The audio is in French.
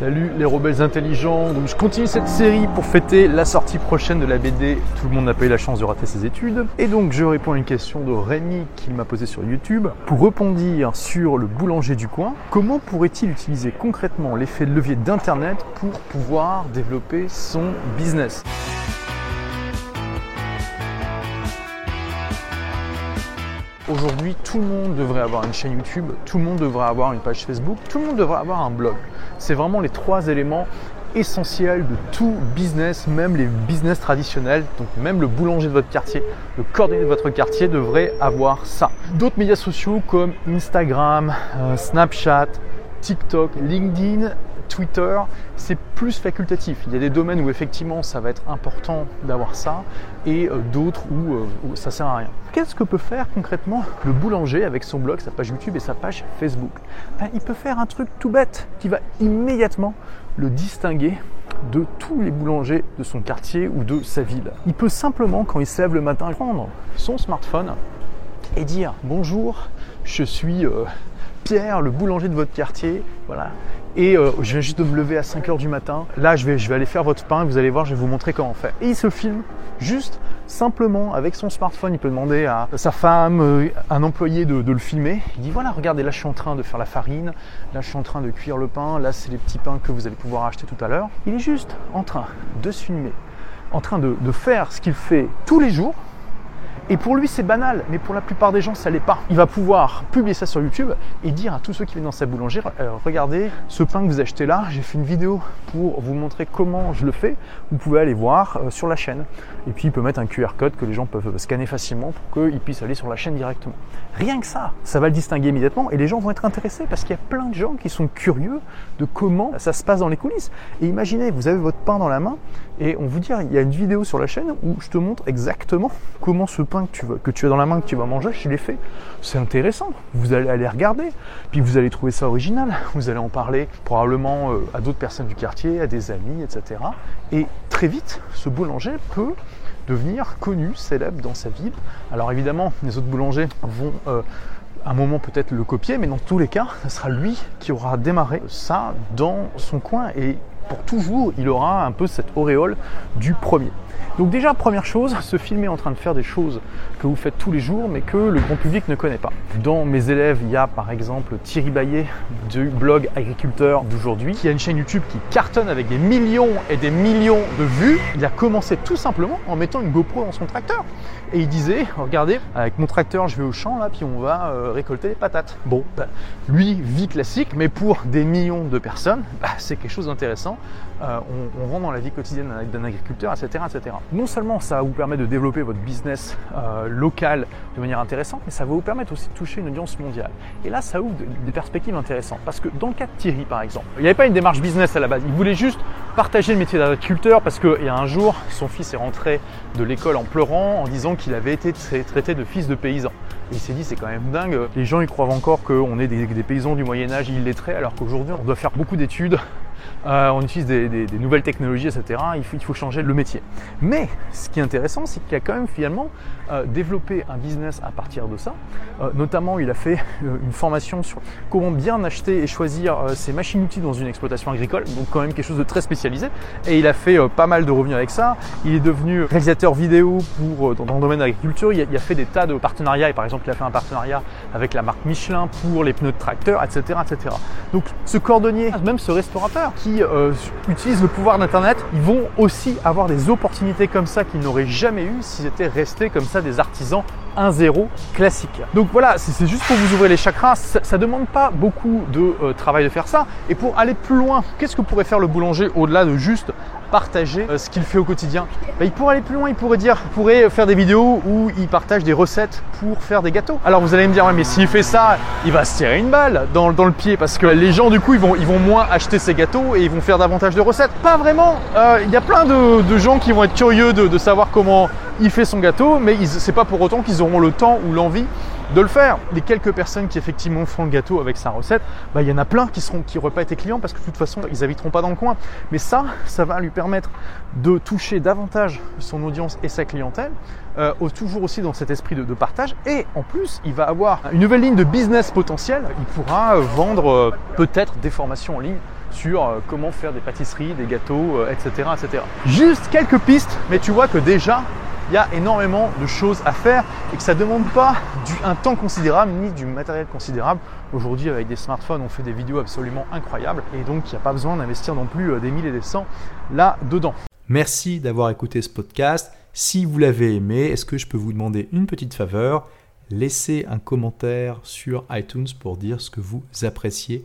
Salut les rebelles intelligents. Donc je continue cette série pour fêter la sortie prochaine de la BD. Tout le monde n'a pas eu la chance de rater ses études. Et donc je réponds à une question de Rémi qui m'a posée sur YouTube. Pour répondre sur le boulanger du coin, comment pourrait-il utiliser concrètement l'effet de levier d'internet pour pouvoir développer son business? Aujourd'hui, tout le monde devrait avoir une chaîne YouTube, tout le monde devrait avoir une page Facebook, tout le monde devrait avoir un blog. C'est vraiment les trois éléments essentiels de tout business, même les business traditionnels. Donc même le boulanger de votre quartier, le coordonné de votre quartier devrait avoir ça. D'autres médias sociaux comme Instagram, euh, Snapchat, TikTok, LinkedIn Twitter, c'est plus facultatif. Il y a des domaines où effectivement ça va être important d'avoir ça et euh, d'autres où, euh, où, ça sert à rien. Qu'est-ce que peut faire concrètement le boulanger avec son blog, sa page YouTube et sa page Facebook? Ben, Il peut faire un truc tout bête qui va immédiatement le distinguer de tous les boulangers de son quartier ou de sa ville. Il peut simplement, quand il se lève le matin, prendre son smartphone et dire bonjour, je suis euh, Pierre, le boulanger de votre quartier, voilà, et euh, je viens juste de me lever à 5h du matin. Là, je vais, je vais aller faire votre pain. Vous allez voir, je vais vous montrer comment fait. Et il se filme juste simplement avec son smartphone. Il peut demander à sa femme, euh, un employé de, le filmer. Il dit voilà, regardez, là je suis en train de faire la farine. Là je suis en train de cuire le pain. Là c'est les petits pains que vous allez pouvoir acheter tout à l'heure. Il est juste en train de se filmer, en train de faire ce qu'il fait tous les jours et pour lui, c'est banal, mais pour la plupart des gens, ça l'est pas. Il va pouvoir publier ça sur YouTube et dire à tous ceux qui viennent dans sa boulangère euh, regardez ce pain que vous achetez là, j'ai fait une vidéo pour vous montrer comment je le fais. Vous pouvez aller voir euh, sur la chaîne. Et puis, il peut mettre un QR code que les gens peuvent scanner facilement pour qu'ils puissent aller sur la chaîne directement. Rien que ça, ça va le distinguer immédiatement et les gens vont être intéressés parce qu'il y a plein de gens qui sont curieux de comment ça se passe dans les coulisses. Et imaginez, vous avez votre pain dans la main et on vous dit il y a une vidéo sur la chaîne où je te montre exactement comment ce pain que tu, as dans la main, que tu vas manger, je l'ai fait. C'est intéressant. Vous allez aller regarder. Puis vous allez trouver ça original. Vous allez en parler probablement euh, à d'autres personnes du quartier, à des amis, etc. Et très vite, ce boulanger peut devenir connu, célèbre dans sa ville. Alors évidemment, les autres boulangers vont euh, un moment peut-être le copier, mais dans tous les cas, ce sera lui qui aura démarré ça dans son coin et pour toujours, il aura un peu cette auréole du premier. Donc déjà, première chose, se filmer en train de faire des choses que vous faites tous les jours, mais que le grand public ne connaît pas. Dans mes élèves, il y a par exemple Thierry Baillet du blog Agriculteur d'aujourd'hui, qui a une chaîne YouTube qui cartonne avec des millions et des millions de vues. Il a commencé tout simplement en mettant une GoPro dans son tracteur. Et il disait, regardez, avec mon tracteur, je vais au champ là, puis on va euh, récolter les patates. Bon, bah, lui, vie classique, mais pour des millions de personnes, bah, c'est quelque chose d'intéressant. Euh, on, rentre dans la vie quotidienne d'un agriculteur, etc., etc. Non seulement ça vous permettre de développer votre business euh, local de manière intéressante, mais ça va vous permettre aussi de toucher une audience mondiale. Et là, ça ouvre des perspectives intéressantes. Parce que dans le cas de Thierry, par exemple, il n'y avait pas une démarche business à la base. Il voulait juste partager le métier d'agriculteur parce qu'il y a un jour, son fils est rentré de l'école en pleurant en disant qu'il avait été traité de fils de paysan. Et il s'est dit, c'est quand même dingue. Les gens, ils croient encore qu'on est des, des, paysans du Moyen-Âge illettrés, alors qu'aujourd'hui, on doit faire beaucoup d'études. Euh, on utilise des, des, des, nouvelles technologies, etc. Il faut, il faut, changer le métier. Mais ce qui est intéressant, c'est qu'il a quand même finalement euh, développé un business à partir de ça. Euh, notamment, il a fait euh, une formation sur comment bien acheter et choisir euh, ses machines-outils dans une exploitation agricole, donc quand même quelque chose de très spécialisé. Et il a fait euh, pas mal de revenus avec ça. Il est devenu réalisateur vidéo pour, dans, dans le domaine de l'agriculture. Il, il, a fait des tas de partenariats. Et par exemple, il a fait un partenariat avec la marque Michelin pour les pneus de tracteur, etc. etc. Donc ce cordonnier, même ce restaurateur qui euh, utilise le pouvoir d'Internet, ils vont aussi avoir des opportunités comme ça qu'ils n'auraient jamais eu s'ils étaient restés comme ça des artisans 1-0 classique. Donc voilà, c'est juste pour vous ouvrir les chakras. Ça, ne demande pas beaucoup de euh, travail de faire ça. Et pour aller plus loin, qu'est-ce que pourrait faire le boulanger au-delà de juste partager euh, ce qu'il fait au quotidien bah, Il pourrait aller plus loin, il pourrait dire, il pourrait faire des vidéos où il partage des recettes pour faire des gâteaux. Alors vous allez me dire, mais s'il fait ça, il va se tirer une balle dans, le pied parce que les gens du coup ils vont, moins acheter ses gâteaux et ils vont faire davantage de recettes. Pas vraiment. Euh, il y a plein de, gens qui vont être curieux de savoir comment il fait son gâteau, mais c'est pas pour autant qu'ils auront le temps ou l'envie de le faire. Les quelques personnes qui effectivement font le gâteau avec sa recette, bah, il y en a plein qui seront qui n'auraient pas été clients parce que de toute façon ils habiteront pas dans le coin. Mais ça, ça va lui permettre de toucher davantage son audience et sa clientèle, euh, toujours aussi dans cet esprit de, de, partage. Et en plus, il va avoir une nouvelle ligne de business potentiel. Il pourra vendre euh, peut-être des formations en ligne sur euh, comment faire des pâtisseries, des gâteaux, etc., etc. Juste quelques pistes, mais tu vois que déjà, il y a énormément de choses à faire et que ça ne demande pas un temps considérable ni du matériel considérable. Aujourd'hui, avec des smartphones, on fait des vidéos absolument incroyables et donc il n'y a pas besoin d'investir non plus des mille et des cents là-dedans. Merci d'avoir écouté ce podcast. Si vous l'avez aimé, est-ce que je peux vous demander une petite faveur? Laissez un commentaire sur iTunes pour dire ce que vous appréciez